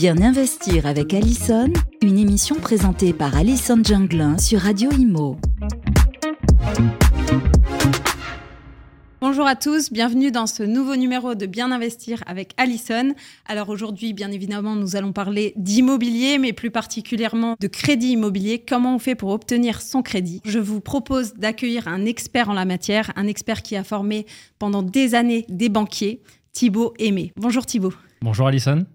Bien investir avec Allison, une émission présentée par Allison Junglin sur Radio Imo. Bonjour à tous, bienvenue dans ce nouveau numéro de Bien investir avec Allison. Alors aujourd'hui, bien évidemment, nous allons parler d'immobilier, mais plus particulièrement de crédit immobilier. Comment on fait pour obtenir son crédit? Je vous propose d'accueillir un expert en la matière, un expert qui a formé pendant des années des banquiers, Thibaut Aimé. Bonjour Thibaut. Bonjour Allison.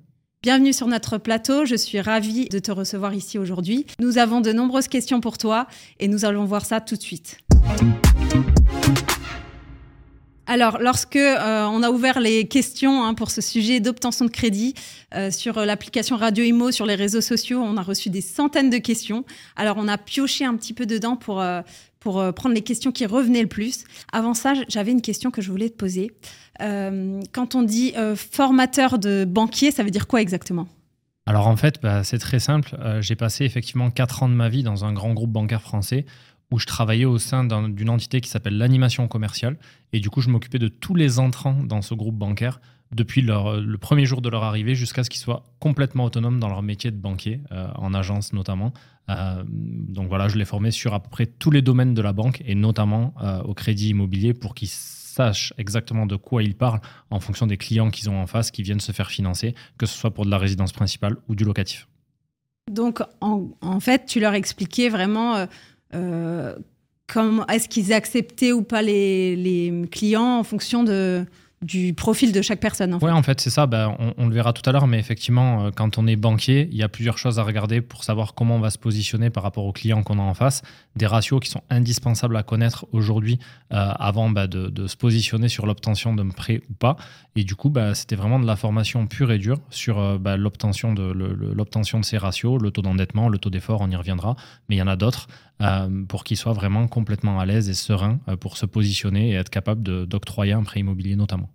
Bienvenue sur notre plateau, je suis ravie de te recevoir ici aujourd'hui. Nous avons de nombreuses questions pour toi et nous allons voir ça tout de suite. Alors, lorsque euh, on a ouvert les questions hein, pour ce sujet d'obtention de crédit euh, sur l'application Radio Imo, sur les réseaux sociaux, on a reçu des centaines de questions. Alors, on a pioché un petit peu dedans pour, euh, pour prendre les questions qui revenaient le plus. Avant ça, j'avais une question que je voulais te poser. quand on dit formateur de banquier, ça veut dire quoi exactement? Alors en fait, bah, c'est très simple. J'ai passé effectivement 4 ans de ma vie dans un grand groupe bancaire français où je travaillais au sein d'une entité qui s'appelle l'animation commerciale. Et du coup, je m'occupais de tous les entrants dans ce groupe bancaire depuis leur, le premier jour de leur arrivée jusqu'à ce qu'ils soient complètement autonomes dans leur métier de banquier, euh, en agence notamment. Euh, donc voilà, je les formais sur à peu près tous les domaines de la banque et notamment euh, au crédit immobilier pour qu'ils sachent exactement de quoi ils parlent en fonction des clients qu'ils ont en face qui viennent se faire financer, que ce soit pour de la résidence principale ou du locatif. Donc en, fait, tu leur expliquais vraiment euh, comment est-ce qu'ils acceptaient ou pas les, clients en fonction de, du profil de chaque personne. Oui, en fait, c'est ça. Ben, on, le verra tout à l'heure, mais effectivement, euh, quand on est banquier, il y a plusieurs choses à regarder pour savoir comment on va se positionner par rapport aux clients qu'on a en face. Des ratios qui sont indispensables à connaître aujourd'hui euh, avant ben, de, se positionner sur l'obtention d'un prêt ou pas. Et du coup, ben, c'était vraiment de la formation pure et dure sur euh, l'obtention de, l'obtention de ces ratios, le taux d'endettement, le taux d'effort, on y reviendra, mais il y en a d'autres. Pour qu'ils soient vraiment complètement à l'aise et sereins pour se positionner et être capable d'octroyer un prêt immobilier notamment.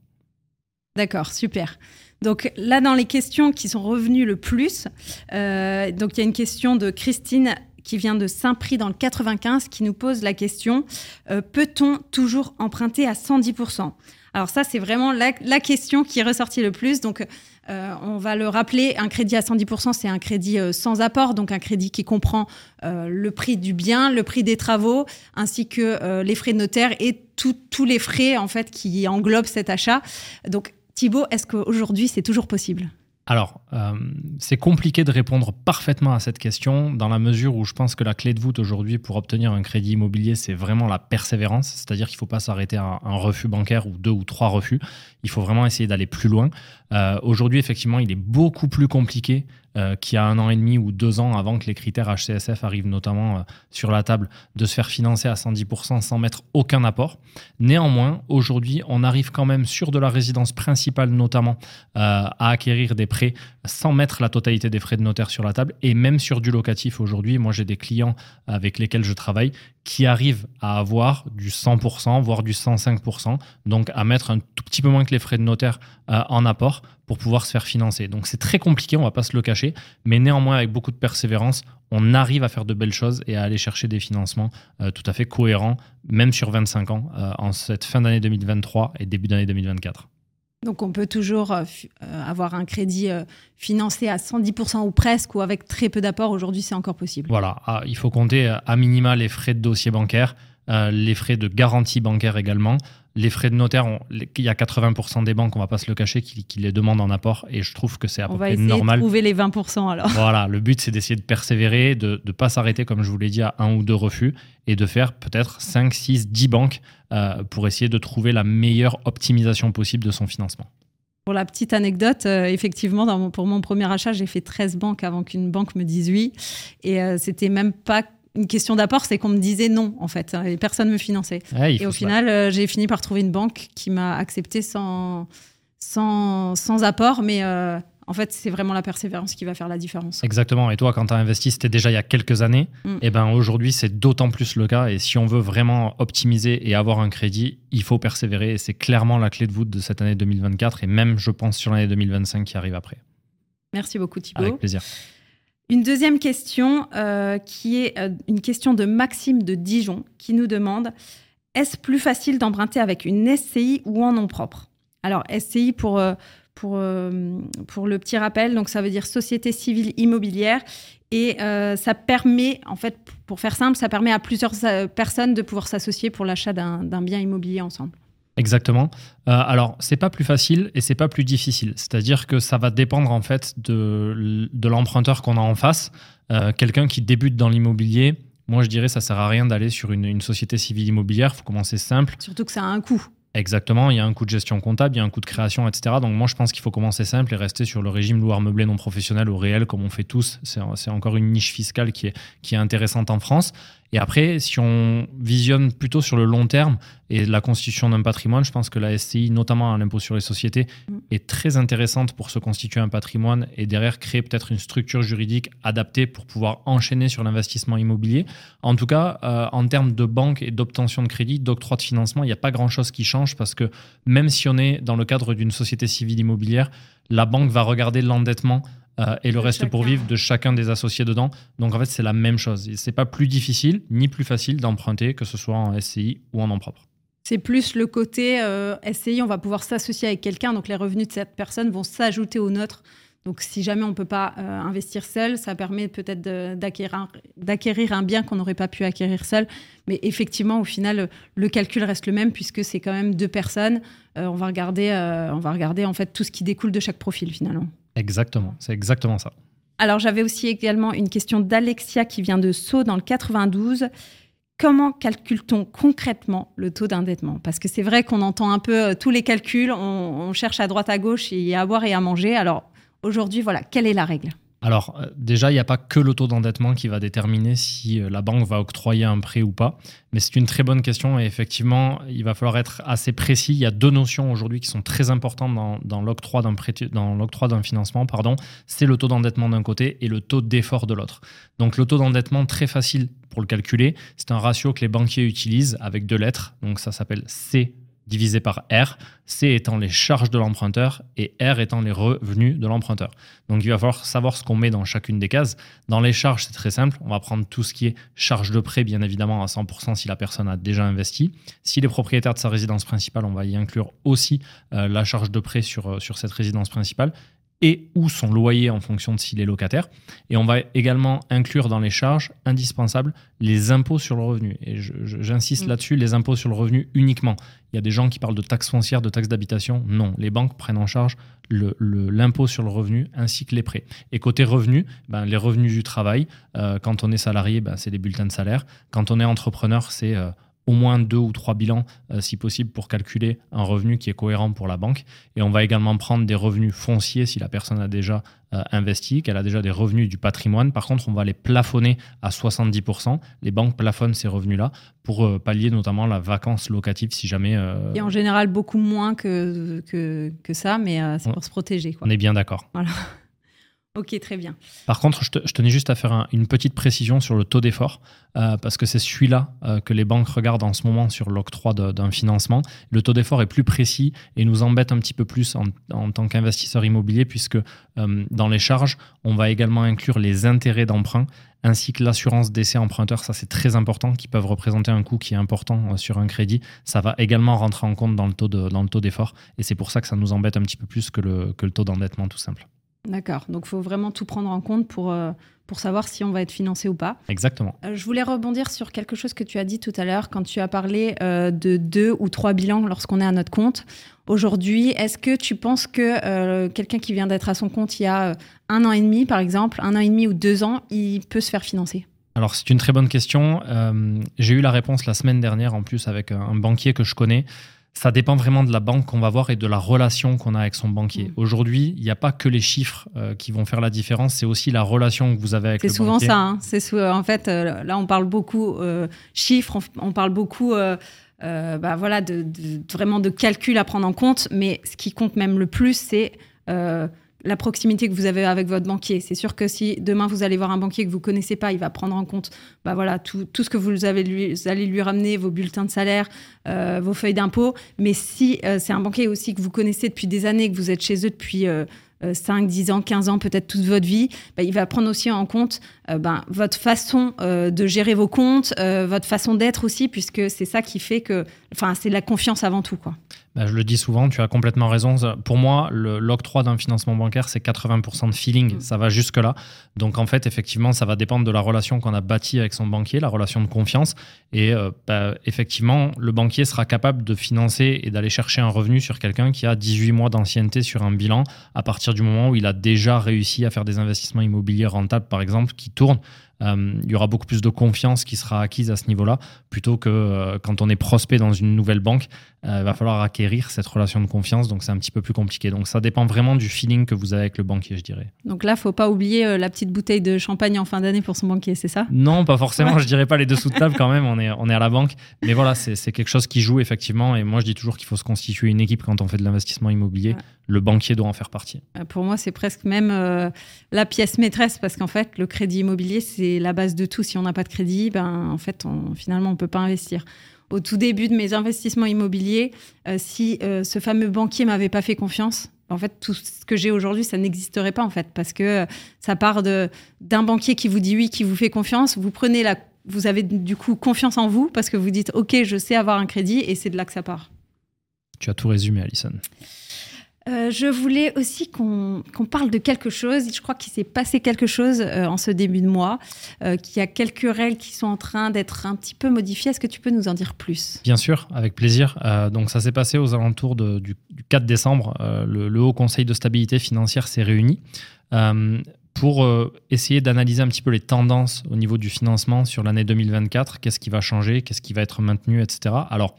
D'accord, super. Donc là, dans les questions qui sont revenues le plus, euh, donc il y a une question de Christine qui vient de Saint-Prix dans le 95 qui nous pose la question euh, peut-on toujours emprunter à 110% alors ça, c'est vraiment la, question qui est ressortie le plus. Donc, euh, on va le rappeler, un crédit à 110%, c'est un crédit sans apport, donc un crédit qui comprend le prix du bien, le prix des travaux, ainsi que les frais de notaire et tous les frais en fait qui englobent cet achat. Donc, Thibaut, est-ce qu'aujourd'hui c'est toujours possible? Alors, euh, c'est compliqué de répondre parfaitement à cette question dans la mesure où je pense que la clé de voûte aujourd'hui pour obtenir un crédit immobilier, c'est vraiment la persévérance. C'est-à-dire qu'il ne faut pas s'arrêter à un refus bancaire ou deux ou trois refus. Il faut vraiment essayer d'aller plus loin. Euh, aujourd'hui, effectivement, il est beaucoup plus compliqué euh, qu'il y a un an et demi ou deux ans avant que les critères HCSF arrivent notamment euh, sur la table, de se faire financer à 110% sans mettre aucun apport. Néanmoins, aujourd'hui, on arrive quand même sur de la résidence principale notamment euh, à acquérir des prêts sans mettre la totalité des frais de notaire sur la table et même sur du locatif aujourd'hui. Moi, j'ai des clients avec lesquels je travaille qui arrivent à avoir du 100%, voire du 105%, donc à mettre un tout petit peu moins que les frais de notaire en apport pour pouvoir se faire financer. Donc c'est très compliqué, on va pas se le cacher, mais néanmoins avec beaucoup de persévérance, on arrive à faire de belles choses et à aller chercher des financements euh, tout à fait cohérents, même sur 25 ans, euh, en cette fin d'année 2023 et début d'année 2024. Donc on peut toujours euh, avoir un crédit financé à 110% ou presque ou avec très peu d'apport. Aujourd'hui, c'est encore possible. Voilà, ah, il faut compter à minima les frais de dossier bancaire, les frais de garantie bancaire également, les frais de notaire, il y a 80% des banques, on va pas se le cacher, qui, les demandent en apport. Et je trouve que c'est à peu près normal. On va trouver les 20% alors. Voilà, le but c'est d'essayer de persévérer, de ne pas s'arrêter, comme je vous l'ai dit, à un ou deux refus, et de faire peut-être 5, 6, 10 banques euh, pour essayer de trouver la meilleure optimisation possible de son financement. Pour la petite anecdote, euh, effectivement, pour mon premier achat, j'ai fait 13 banques avant qu'une banque me dise oui. Et euh, c'était même pas une question d'apport, c'est qu'on me disait non, en fait, et personne ne me finançait. et au final, euh, j'ai fini par trouver une banque qui m'a accepté sans, sans, sans apport, mais euh, en fait, c'est vraiment la persévérance qui va faire la différence. Exactement. Et toi, quand tu as investi, c'était déjà il y a quelques années. Mm. Et ben aujourd'hui, c'est d'autant plus le cas. Et si on veut vraiment optimiser et avoir un crédit, il faut persévérer. Et c'est clairement la clé de voûte de cette année 2024 et même, je pense, sur l'année 2025 qui arrive après. Merci beaucoup, Thibault. Avec plaisir. Une deuxième question euh, qui est euh, une question de Maxime de Dijon qui nous demande est-ce plus facile d'emprunter avec une SCI ou en nom propre? Alors SCI pour, euh, pour le petit rappel. Donc, ça veut dire société civile immobilière. Et ça permet, en fait, pour faire simple, ça permet à plusieurs personnes de pouvoir s'associer pour l'achat d'un bien immobilier ensemble. Exactement. Euh, alors, c'est pas plus facile et c'est pas plus difficile. C'est-à-dire que ça va dépendre en fait de, de l'emprunteur qu'on a en face. Euh, quelqu'un qui débute dans l'immobilier, moi je dirais ça sert à rien d'aller sur une, une, société civile immobilière. Il faut commencer simple. Surtout que ça a un coût. Exactement, il y a un coût de gestion comptable, il y a un coût de création, etc. Donc moi je pense qu'il faut commencer simple et rester sur le régime loueur meublé non professionnel au réel comme on fait tous. C'est encore une niche fiscale qui est, qui est intéressante en France. Et après, si on visionne plutôt sur le long terme et la constitution d'un patrimoine, je pense que la SCI, notamment l'impôt sur les sociétés, mm. est très intéressante pour se constituer un patrimoine et derrière créer peut-être une structure juridique adaptée pour pouvoir enchaîner sur l'investissement immobilier. En tout cas, euh, en termes de banque et d'obtention de crédit, d'octroi de financement, il n'y a pas grand-chose qui change parce que même si on est dans le cadre d'une société civile immobilière, la banque va regarder l'endettement euh, et le reste pour vivre de chacun des associés dedans. Donc en fait, c'est la même chose. C'est pas plus difficile ni plus facile d'emprunter, que ce soit en SCI ou en nom propre. C'est plus le côté euh, SCI, on va pouvoir s'associer avec quelqu'un, donc les revenus de cette personne vont s'ajouter aux nôtres. Donc si jamais on ne peut pas euh, investir seul, ça permet peut-être d'acquérir un bien qu'on n'aurait pas pu acquérir seul. Mais effectivement, au final, le calcul reste le même puisque c'est quand même deux personnes. on va regarder, on va regarder en fait tout ce qui découle de chaque profil finalement. Exactement, c'est exactement ça. Alors j'avais aussi également une question d'Alexia qui vient de Sceaux dans le 92. Comment calcule-t-on concrètement le taux d'endettement? Parce que c'est vrai qu'on entend un peu euh, tous les calculs, on, cherche à droite à gauche, il à boire et à manger. Alors aujourd'hui, voilà, quelle est la règle? Alors euh, déjà, il n'y a pas que le taux d'endettement qui va déterminer si euh, la banque va octroyer un prêt ou pas, mais c'est une très bonne question et effectivement, il va falloir être assez précis. Il y a deux notions aujourd'hui qui sont très importantes dans, l'octroi d'un financement, pardon. C'est le taux d'endettement d'un côté et le taux d'effort de l'autre. Donc le taux d'endettement très facile pour le calculer, c'est un ratio que les banquiers utilisent avec deux lettres. Donc ça s'appelle C divisé par R, C étant les charges de l'emprunteur et R étant les revenus de l'emprunteur. Donc il va falloir savoir ce qu'on met dans chacune des cases. Dans les charges, c'est très simple. On va prendre tout ce qui est charge de prêt, bien évidemment, à 100% si la personne a déjà investi. S'il est propriétaire de sa résidence principale, on va y inclure aussi euh, la charge de prêt sur, euh, sur cette résidence principale et ou son loyer en fonction de s'il est locataire. Et on va également inclure dans les charges indispensables les impôts sur le revenu. Et j'insiste mm. là-dessus, les impôts sur le revenu uniquement. Il y a des gens qui parlent de taxes foncières, de taxes d'habitation. Non, les banques prennent en charge l'impôt sur le revenu ainsi que les prêts. Et côté revenu, ben, les revenus du travail, euh, quand on est salarié, ben, c'est les bulletins de salaire. Quand on est entrepreneur, c'est... Euh, au moins deux ou trois bilans, euh, si possible, pour calculer un revenu qui est cohérent pour la banque. Et on va également prendre des revenus fonciers si la personne a déjà euh, investi, qu'elle a déjà des revenus du patrimoine. Par contre, on va les plafonner à 70%. Les banques plafonnent ces revenus-là pour euh, pallier notamment la vacance locative si jamais... Et en général, beaucoup moins que, que, que ça, mais c'est pour se protéger. Quoi. On est bien d'accord. Voilà. Ok, très bien. Par contre, je, tenais juste à faire une petite précision sur le taux d'effort, euh, parce que c'est celui-là euh, que les banques regardent en ce moment sur l'octroi d'un financement. Le taux d'effort est plus précis et nous embête un petit peu plus en, tant qu'investisseur immobilier, puisque euh, dans les charges, on va également inclure les intérêts d'emprunt ainsi que l'assurance d'essai emprunteur, ça c'est très important, qui peuvent représenter un coût qui est important sur un crédit. Ça va également rentrer en compte dans le taux d'effort, et c'est pour ça que ça nous embête un petit peu plus que le, que le taux d'endettement tout simple. D'accord. Donc, il faut vraiment tout prendre en compte pour, euh, pour savoir si on va être financé ou pas. Exactement. Euh, je voulais rebondir sur quelque chose que tu as dit tout à l'heure quand tu as parlé euh, de deux ou trois bilans lorsqu'on est à notre compte. Aujourd'hui, est-ce que tu penses que quelqu'un qui vient d'être à son compte il y a un an et demi, par exemple, un an et demi ou deux ans, il peut se faire financer? Alors c'est une très bonne question. J'ai eu la réponse la semaine dernière en plus avec un banquier que je connais ça dépend vraiment de la banque qu'on va voir et de la relation qu'on a avec son banquier. Mm. Aujourd'hui, il n'y a pas que les chiffres euh, qui vont faire la différence, c'est aussi la relation que vous avez avec le banquier. C'est souvent ça. Hein. C'est en fait, euh, là, on parle beaucoup euh, chiffres, on, parle beaucoup, bah, voilà, de, vraiment de calcul à prendre en compte. Mais ce qui compte même le plus, c'est la proximité que vous avez avec votre banquier. C'est sûr que si demain vous allez voir un banquier que vous connaissez pas, il va prendre en compte bah voilà, tout, tout ce que vous, avez lui, allez lui ramener, vos bulletins de salaire, euh, vos feuilles d'impôt. Mais si euh, c'est un banquier aussi que vous connaissez depuis des années, que vous êtes chez eux depuis 5, 10 euh, ans, 15 ans, peut-être toute votre vie, bah, il va prendre aussi en compte bah, votre façon de gérer vos comptes, votre façon d'être aussi, puisque c'est ça qui fait que... Enfin, c'est la confiance avant tout. quoi. Bah, Je le dis souvent, tu as complètement raison. Pour moi, l'octroi d'un financement bancaire, c'est 80% de feeling. Mm. Ça va jusque-là. Donc en fait, effectivement, ça va dépendre de la relation qu'on a bâtie avec son banquier, la relation de confiance. Et euh, bah, effectivement, le banquier sera capable de financer et d'aller chercher un revenu sur quelqu'un qui a 18 mois d'ancienneté sur un bilan à partir du moment où il a déjà réussi à faire des investissements immobiliers rentables, par exemple, qui tournent. Euh, il y aura beaucoup plus de confiance qui sera acquise à ce niveau-là, plutôt que euh, quand on est prospect dans une nouvelle banque, euh, il va falloir acquérir cette relation de confiance, donc c'est un petit peu plus compliqué. Donc ça dépend vraiment du feeling que vous avez avec le banquier, je dirais. Donc là, faut pas oublier la petite bouteille de champagne en fin d'année pour son banquier, c'est ça? Non, pas forcément, je dirais pas les dessous de table quand même, on est, on est à la banque. Mais voilà, c'est quelque chose qui joue effectivement, et moi je dis toujours qu'il faut se constituer une équipe quand on fait de l'investissement immobilier. Le banquier doit en faire partie. Pour moi, c'est presque même la pièce maîtresse, parce qu'en fait, le crédit immobilier, c'est la base de tout. Si on n'a pas de crédit, ben, en fait, finalement, on ne peut pas investir. Au tout début de mes investissements immobiliers, euh, si euh, ce fameux banquier m'avait pas fait confiance, en fait, tout ce que j'ai aujourd'hui, ça n'existerait pas, en fait, parce que euh, ça part d'un banquier qui vous dit oui, qui vous fait confiance. Vous prenez la, vous avez du coup confiance en vous parce que vous dites, OK, je sais avoir un crédit et c'est de là que ça part. Tu as tout résumé, Alison. Euh, je voulais aussi qu'on parle de quelque chose. Je crois qu'il s'est passé quelque chose euh, en ce début de mois, euh, qu'il y a quelques règles qui sont en train d'être un petit peu modifiées. Est-ce que tu peux nous en dire plus? Bien sûr, avec plaisir. donc ça s'est passé aux alentours du, 4 décembre. Le, le, Haut Conseil de stabilité financière s'est réuni pour essayer d'analyser un petit peu les tendances au niveau du financement sur l'année 2024. Qu'est-ce qui va changer? Qu'est-ce qui va être maintenu, etc. Alors,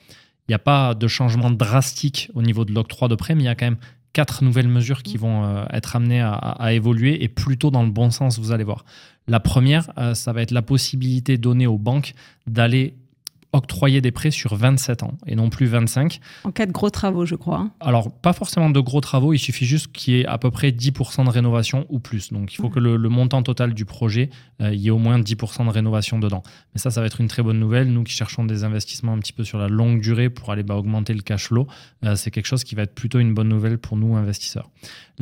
il n'y a pas de changement drastique au niveau de l'octroi de prêt, mais il y a quand même quatre nouvelles mesures qui vont euh, être amenées à, évoluer et plutôt dans le bon sens, vous allez voir. La première, euh, ça va être la possibilité donnée aux banques d'aller octroyer des prêts sur 27 ans et non plus 25. En cas de gros travaux, je crois. Hein. Alors, pas forcément de gros travaux, il suffit juste qu'il y ait à peu près 10% de rénovation ou plus. Donc, il faut que le, montant total du projet, euh, il y ait au moins 10% de rénovation dedans. Mais ça, ça va être une très bonne nouvelle. Nous qui cherchons des investissements un petit peu sur la longue durée pour aller bah, augmenter le cash flow, euh, c'est quelque chose qui va être plutôt une bonne nouvelle pour nous, investisseurs.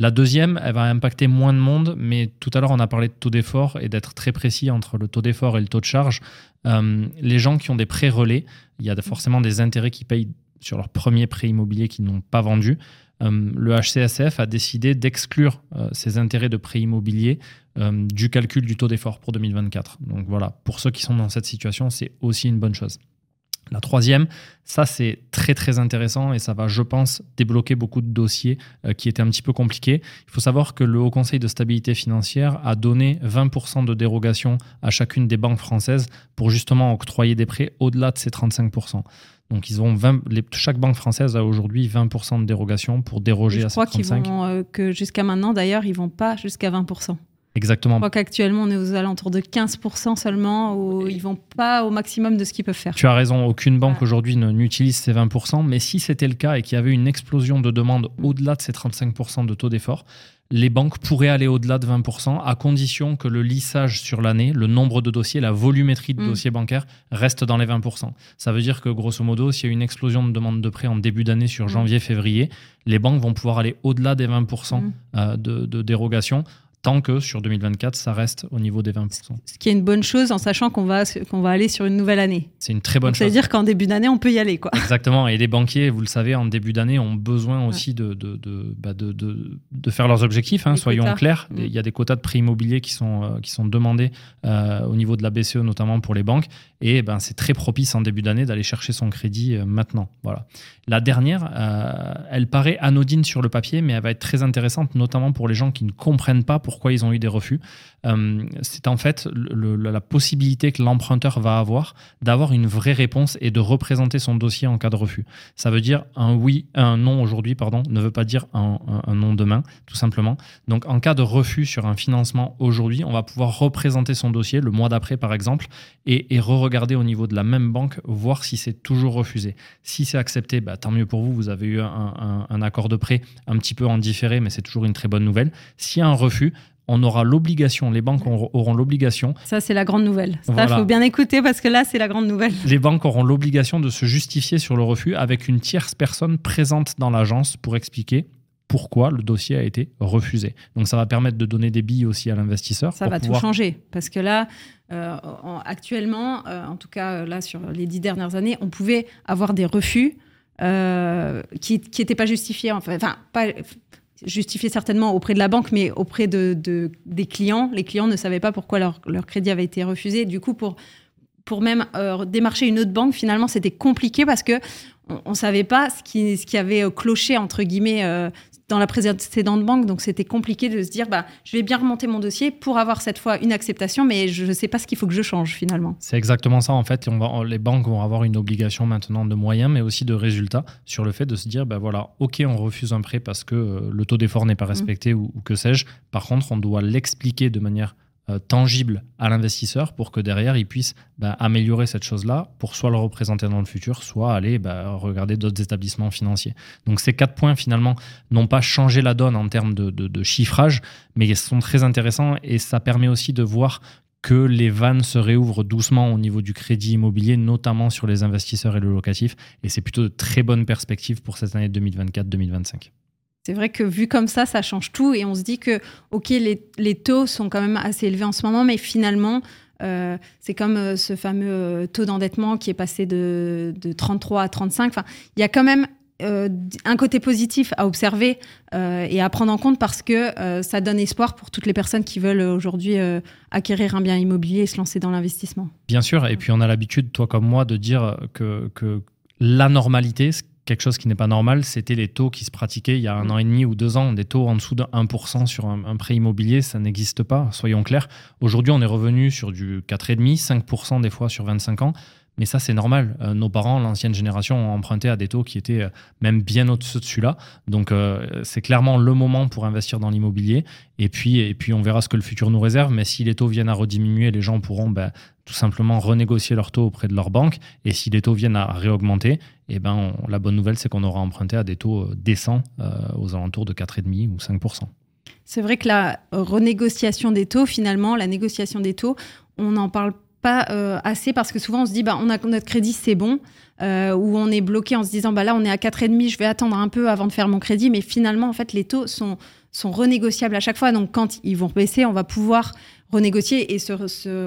La deuxième, elle va impacter moins de monde, mais tout à l'heure, on a parlé de taux d'effort et d'être très précis entre le taux d'effort et le taux de charge. Euh, les gens qui ont des prêts relais, il y a forcément des intérêts qui payent sur leur premier prêt immobilier qu'ils n'ont pas vendu. Euh, le HCSF a décidé d'exclure euh, ces intérêts de prêt immobilier du calcul du taux d'effort pour 2024. Donc voilà, pour ceux qui sont dans cette situation, c'est aussi une bonne chose. La troisième, ça c'est très très intéressant et ça va, je pense, débloquer beaucoup de dossiers euh, qui étaient un petit peu compliqués. Il faut savoir que le Haut Conseil de stabilité financière a donné 20% de dérogation à chacune des banques françaises pour justement octroyer des prêts au-delà de ces 35%. Donc ils ont 20, chaque banque française a aujourd'hui 20% de dérogation pour déroger à ces 35%. Je crois qu'ils vont, euh, que jusqu'à maintenant d'ailleurs, ils vont pas jusqu'à 20%. Exactement. Je crois qu'actuellement, on est aux alentours de 15% seulement, où ils vont pas au maximum de ce qu'ils peuvent faire. Tu as raison, aucune banque aujourd'hui n'utilise ces 20%, mais si c'était le cas et qu'il y avait une explosion de demande au-delà de ces 35% de taux d'effort, les banques pourraient aller au-delà de 20% à condition que le lissage sur l'année, le nombre de dossiers, la volumétrie de mm. dossiers bancaires reste dans les 20%. Ça veut dire que grosso modo, s'il y a une explosion de demande de prêt en début d'année sur mm. janvier-février, les banques vont pouvoir aller au-delà des 20% mm. euh, de, de dérogation tant que sur 2024, ça reste au niveau des 20%. Ce qui est une bonne chose en sachant qu'on va, qu'on va aller sur une nouvelle année. C'est une très bonne chose. C'est-à-dire qu'en début d'année, on peut y aller. Quoi. Exactement. Et les banquiers, vous le savez, en début d'année, ont besoin aussi de, de, de, bah de, de, faire leurs objectifs. Hein, soyons clairs. Mm. Il y a des quotas de prix immobiliers qui sont, euh, qui sont demandés euh, au niveau de la BCE, notamment pour les banques. Et ben, c'est très propice en début d'année d'aller chercher son crédit euh, maintenant. Voilà. La dernière, elle paraît anodine sur le papier, mais elle va être très intéressante, notamment pour les gens qui ne comprennent pas pourquoi ils ont eu des refus. Euh, c'est en fait la possibilité que l'emprunteur va avoir d'avoir une vraie réponse et de représenter son dossier en cas de refus. Ça veut dire un oui, un non aujourd'hui, pardon, ne veut pas dire un, non demain, tout simplement. Donc en cas de refus sur un financement aujourd'hui, on va pouvoir représenter son dossier le mois d'après, par exemple, et, et re-regarder au niveau de la même banque, voir si c'est toujours refusé. Si c'est accepté, bah, tant mieux pour vous, vous avez eu un, un accord de prêt un petit peu en différé, mais c'est toujours une très bonne nouvelle. S'il y a un refus, on aura l'obligation, les banques auront l'obligation. Ça, c'est la grande nouvelle. Ça, il faut bien écouter parce que là, c'est la grande nouvelle. Les banques auront l'obligation de se justifier sur le refus avec une tierce personne présente dans l'agence pour expliquer pourquoi le dossier a été refusé. Donc ça va permettre de donner des billes aussi à l'investisseur. Ça va tout changer parce que là, euh, actuellement, euh, en tout cas là sur les dix dernières années, on pouvait avoir des refus qui n'étaient pas justifiées, enfin, enfin pas justifié certainement auprès de la banque, mais auprès de, des clients. Les clients ne savaient pas pourquoi leur, leur crédit avait été refusé. Du coup, pour, pour même euh, démarcher une autre banque, finalement, c'était compliqué parce que on ne savait pas ce qui, ce qui avait euh, cloché, entre guillemets, euh, dans la précédente banque. Donc, c'était compliqué de se dire, bah, je vais bien remonter mon dossier pour avoir cette fois une acceptation, mais je ne sais pas ce qu'il faut que je change finalement. C'est exactement ça. En fait, on va, les banques vont avoir une obligation maintenant de moyens, mais aussi de résultats sur le fait de se dire, bah, voilà, OK, on refuse un prêt parce que euh, le taux d'effort n'est pas mmh. respecté ou, ou que sais-je. Par contre, on doit l'expliquer de manière tangible à l'investisseur pour que derrière il puisse bah, améliorer cette chose-là pour soit le représenter dans le futur, soit aller bah, regarder d'autres établissements financiers. Donc ces quatre points finalement n'ont pas changé la donne en termes de, chiffrage, mais ils sont très intéressants et ça permet aussi de voir que les vannes se réouvrent doucement au niveau du crédit immobilier, notamment sur les investisseurs et le locatif. Et c'est plutôt de très bonnes perspectives pour cette année 2024-2025. C'est vrai que vu comme ça, ça change tout et on se dit que, OK, les, taux sont quand même assez élevés en ce moment, mais finalement, euh, c'est comme euh, ce fameux euh, taux d'endettement qui est passé de, 33 à 35. Enfin, il y a quand même un côté positif à observer et à prendre en compte parce que ça donne espoir pour toutes les personnes qui veulent aujourd'hui acquérir un bien immobilier et se lancer dans l'investissement. Bien sûr, et puis on a l'habitude, toi comme moi, de dire que, que la normalité, quelque chose qui n'est pas normal, c'était les taux qui se pratiquaient il y a un mm. an et demi ou deux ans, des taux en dessous de 1% sur un, prêt immobilier, ça n'existe pas, soyons clairs. Aujourd'hui, on est revenu sur du 4,5, 5% des fois sur 25 ans. Mais ça, c'est normal. Euh, nos parents, l'ancienne génération, ont emprunté à des taux qui étaient euh, même bien au-dessus de là. Donc, euh, c'est clairement le moment pour investir dans l'immobilier. Et puis, et puis, on verra ce que le futur nous réserve. Mais si les taux viennent à rediminuer, les gens pourront ben, tout simplement renégocier leurs taux auprès de leur banque. Et si les taux viennent à réaugmenter, eh ben, la bonne nouvelle, c'est qu'on aura emprunté à des taux euh, décents euh, aux alentours de 4,5 ou 5% C'est vrai que la renégociation des taux, finalement, la négociation des taux, on n'en parle pas euh, assez parce que souvent on se dit bah on a notre crédit c'est bon ou on est bloqué en se disant bah là on est à 4,5 je vais attendre un peu avant de faire mon crédit. Mais finalement en fait les taux sont sont renégociables à chaque fois. Donc quand ils vont baisser on va pouvoir renégocier et se,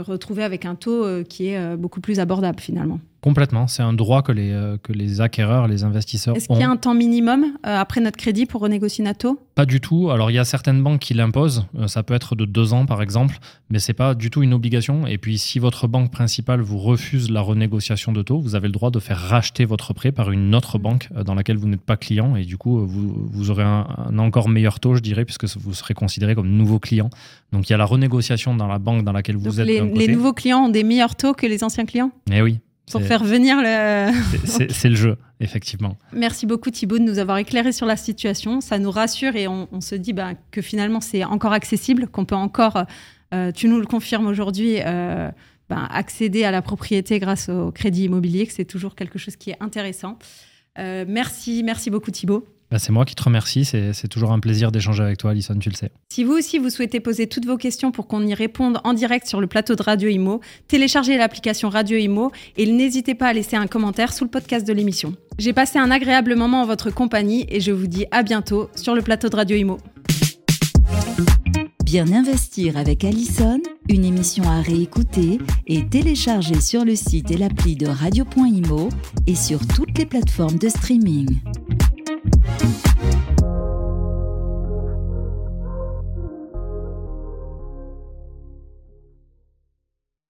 retrouver avec un taux qui est beaucoup plus abordable finalement. Complètement, c'est un droit que les, euh, que les acquéreurs, les investisseurs Est-ce qu'il y a un temps minimum après notre crédit pour renégocier notre taux Pas du tout. Alors il y a certaines banques qui l'imposent, ça peut être de deux ans par exemple, mais c'est pas du tout une obligation. Et puis si votre banque principale vous refuse la renégociation de taux, vous avez le droit de faire racheter votre prêt par une autre banque dans laquelle vous n'êtes pas client et du coup vous, vous aurez un, un, encore meilleur taux, je dirais, puisque vous serez considéré comme nouveau client. Donc il y a la renégociation dans la banque dans laquelle vous êtes. Les, les, nouveaux clients ont des meilleurs taux que les anciens clients? Eh oui. Pour faire venir le. C'est le jeu, effectivement. Merci beaucoup Thibaut de nous avoir éclairé sur la situation. Ça nous rassure et on, se dit bah, que finalement c'est encore accessible, qu'on peut encore, euh, tu nous le confirmes aujourd'hui, euh, bah, accéder à la propriété grâce au crédit immobilier, que c'est toujours quelque chose qui est intéressant. Euh, merci, merci beaucoup Thibaut. Bah, c'est moi qui te remercie. C'est toujours un plaisir d'échanger avec toi, Alison, tu le sais. Si vous aussi, vous souhaitez poser toutes vos questions pour qu'on y réponde en direct sur le plateau de Radio Imo, téléchargez l'application Radio Imo et n'hésitez pas à laisser un commentaire sous le podcast de l'émission. J'ai passé un agréable moment en votre compagnie et je vous dis à bientôt sur le plateau de Radio Imo. Bien investir avec Alison, une émission à réécouter et télécharger sur le site et l'appli de Radio.imo et sur toutes les plateformes de streaming. Thank you.